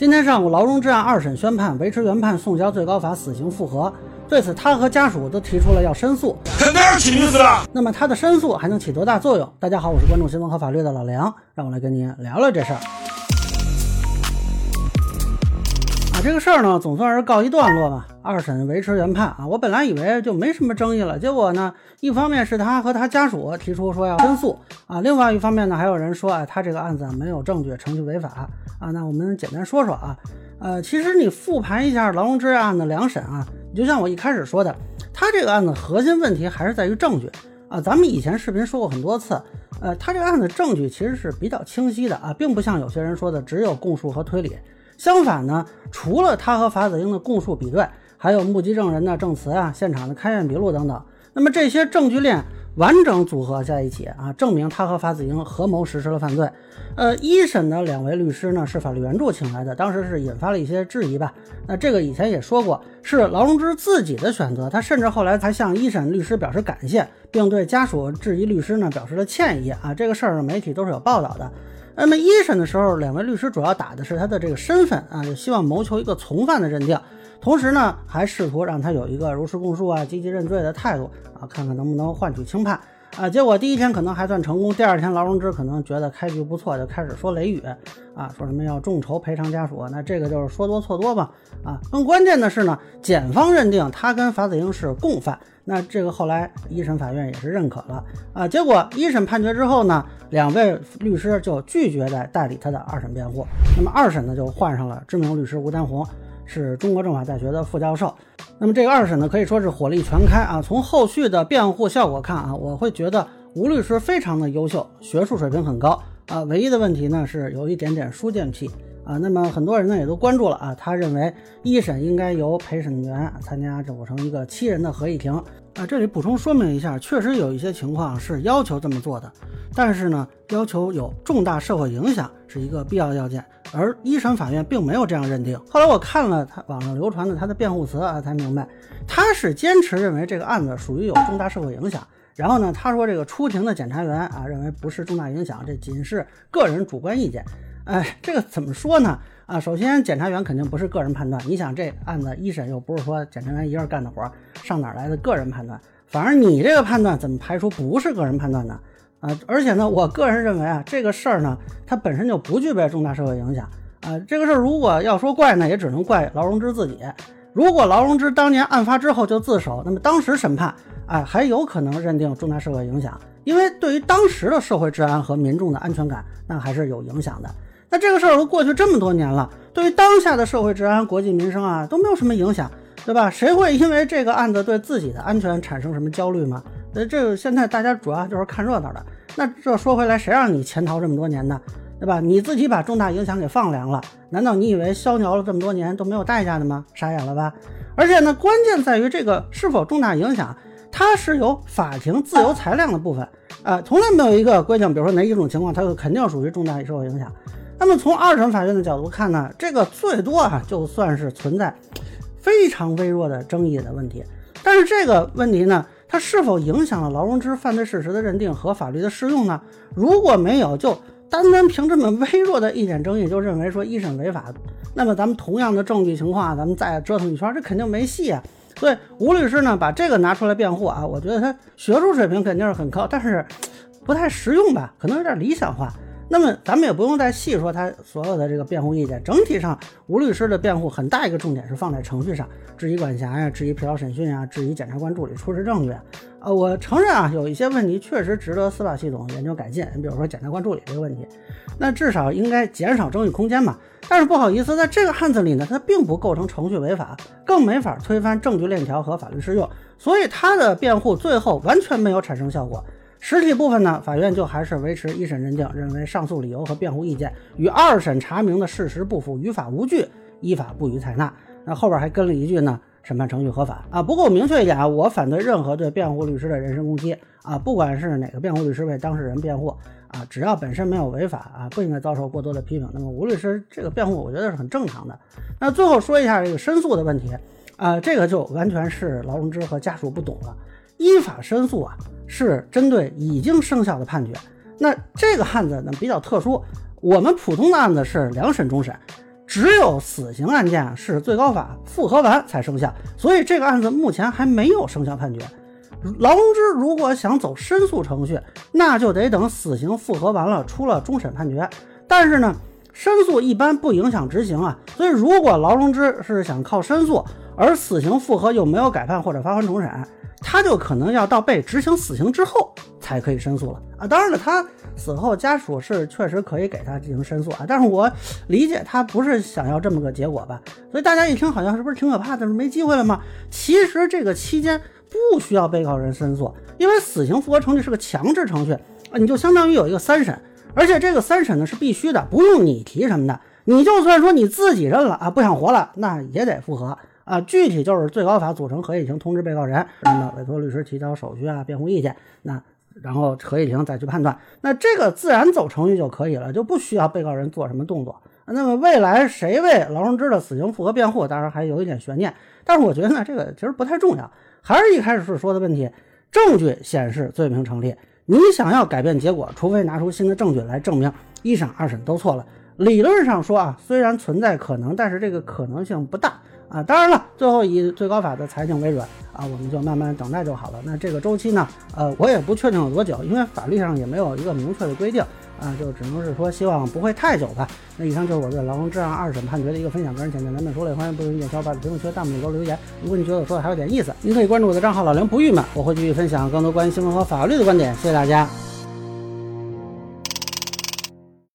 今天上午，劳荣枝案二审宣判，维持原判，送交最高法死刑复核。对此，他和家属都提出了要申诉。肯定是起律师了。那么他的申诉还能起多大作用？大家好，我是关注新闻和法律的老梁，让我来跟您聊聊这事儿。啊，这个事儿呢，总算是告一段落吧。二审维持原判啊，我本来以为就没什么争议了，结果呢，一方面是他和他家属提出说要申诉啊，另外一方面呢，还有人说，啊，他这个案子没有证据，程序违法啊。那我们简单说说啊，呃，其实你复盘一下劳荣枝案的两审啊，你就像我一开始说的，他这个案子核心问题还是在于证据啊。咱们以前视频说过很多次，呃，他这个案子证据其实是比较清晰的啊，并不像有些人说的只有供述和推理。相反呢，除了他和法子英的供述比对。还有目击证人的证词啊，现场的勘验笔录等等。那么这些证据链完整组合在一起啊，证明他和法子英合谋实施了犯罪。呃，一审的两位律师呢是法律援助请来的，当时是引发了一些质疑吧。那这个以前也说过，是劳荣枝自己的选择。他甚至后来还向一审律师表示感谢，并对家属质疑律师呢表示了歉意啊。这个事儿媒体都是有报道的。那么一审的时候，两位律师主要打的是他的这个身份啊，就希望谋求一个从犯的认定。同时呢，还试图让他有一个如实供述啊、积极认罪的态度啊，看看能不能换取轻判啊。结果第一天可能还算成功，第二天劳荣枝可能觉得开局不错，就开始说雷雨啊，说什么要众筹赔偿家属，那这个就是说多错多吧啊。更关键的是呢，检方认定他跟法子英是共犯，那这个后来一审法院也是认可了啊。结果一审判决之后呢，两位律师就拒绝再代理他的二审辩护，那么二审呢就换上了知名律师吴丹红。是中国政法大学的副教授，那么这个二审呢可以说是火力全开啊。从后续的辩护效果看啊，我会觉得吴律师非常的优秀，学术水平很高啊。唯一的问题呢是有一点点书剑癖啊。那么很多人呢也都关注了啊，他认为一审应该由陪审员参加组成一个七人的合议庭啊。这里补充说明一下，确实有一些情况是要求这么做的，但是呢，要求有重大社会影响是一个必要要件。而一审法院并没有这样认定。后来我看了他网上流传的他的辩护词啊，才明白他是坚持认为这个案子属于有重大社会影响。然后呢，他说这个出庭的检察员啊，认为不是重大影响，这仅是个人主观意见。哎，这个怎么说呢？啊，首先检察员肯定不是个人判断。你想这案子一审又不是说检察员一个人干的活，上哪来的个人判断？反而你这个判断怎么排除不是个人判断呢？啊，而且呢，我个人认为啊，这个事儿呢，它本身就不具备重大社会影响啊。这个事儿如果要说怪呢，也只能怪劳荣枝自己。如果劳荣枝当年案发之后就自首，那么当时审判，哎，还有可能认定重大社会影响，因为对于当时的社会治安和民众的安全感，那还是有影响的。那这个事儿都过去这么多年了，对于当下的社会治安、国计民生啊，都没有什么影响，对吧？谁会因为这个案子对自己的安全产生什么焦虑吗？那这个现在大家主要就是看热闹的。那这说回来，谁让你潜逃这么多年呢？对吧？你自己把重大影响给放凉了，难道你以为逍遥了这么多年都没有代价的吗？傻眼了吧？而且呢，关键在于这个是否重大影响，它是有法庭自由裁量的部分啊，从来没有一个规定，比如说哪一种情况它就肯定属于重大社会影响。那么从二审法院的角度看呢，这个最多啊就算是存在非常微弱的争议的问题，但是这个问题呢？它是否影响了劳荣枝犯罪事实的认定和法律的适用呢？如果没有，就单单凭这么微弱的一点争议就认为说一审违法，那么咱们同样的证据情况，咱们再折腾一圈，这肯定没戏啊。所以吴律师呢，把这个拿出来辩护啊，我觉得他学术水平肯定是很高，但是不太实用吧，可能有点理想化。那么咱们也不用再细说他所有的这个辩护意见，整体上吴律师的辩护很大一个重点是放在程序上，质疑管辖呀，质疑疲劳审讯呀，质疑检察官助理出示证据。呃，我承认啊，有一些问题确实值得司法系统研究改进。你比如说检察官助理这个问题，那至少应该减少争议空间嘛。但是不好意思，在这个案子里呢，它并不构成程序违法，更没法推翻证据链条和法律适用，所以他的辩护最后完全没有产生效果。实体部分呢，法院就还是维持一审认定，认为上诉理由和辩护意见与二审查明的事实不符，于法无据，依法不予采纳。那后边还跟了一句呢，审判程序合法啊。不过我明确一点啊，我反对任何对辩护律师的人身攻击啊，不管是哪个辩护律师为当事人辩护啊，只要本身没有违法啊，不应该遭受过多的批评。那么吴律师这个辩护，我觉得是很正常的。那最后说一下这个申诉的问题啊，这个就完全是劳荣枝和家属不懂了。依法申诉啊，是针对已经生效的判决。那这个案子呢比较特殊，我们普通的案子是两审终审，只有死刑案件是最高法复核完才生效，所以这个案子目前还没有生效判决。劳荣枝如果想走申诉程序，那就得等死刑复核完了，出了终审判决。但是呢，申诉一般不影响执行啊，所以如果劳荣枝是想靠申诉，而死刑复核又没有改判或者发还重审，他就可能要到被执行死刑之后才可以申诉了啊。当然了，他。死后家属是确实可以给他进行申诉啊，但是我理解他不是想要这么个结果吧？所以大家一听好像是不是挺可怕的？没机会了吗？其实这个期间不需要被告人申诉，因为死刑复核程序是个强制程序啊，你就相当于有一个三审，而且这个三审呢是必须的，不用你提什么的，你就算说你自己认了啊，不想活了，那也得复核啊。具体就是最高法组成合议庭通知被告人，那么委托律师提交手续啊、辩护意见，那。然后合议庭再去判断，那这个自然走程序就可以了，就不需要被告人做什么动作。那么未来谁为劳荣枝的死刑复核辩护，当然还有一点悬念。但是我觉得呢，这个其实不太重要。还是一开始说的问题，证据显示罪名成立，你想要改变结果，除非拿出新的证据来证明一审二审都错了。理论上说啊，虽然存在可能，但是这个可能性不大。啊，当然了，最后以最高法的裁定为准啊，我们就慢慢等待就好了。那这个周期呢，呃，我也不确定有多久，因为法律上也没有一个明确的规定啊，就只能是说希望不会太久吧。那以上就是我对劳荣枝案二审判决的一个分享，个人浅见难免说了，欢迎不同意见小伙伴在评论区、弹幕里多留言。如果你觉得我说的还有点意思，您可以关注我的账号老梁不郁闷，我会继续分享更多关于新闻和法律的观点。谢谢大家。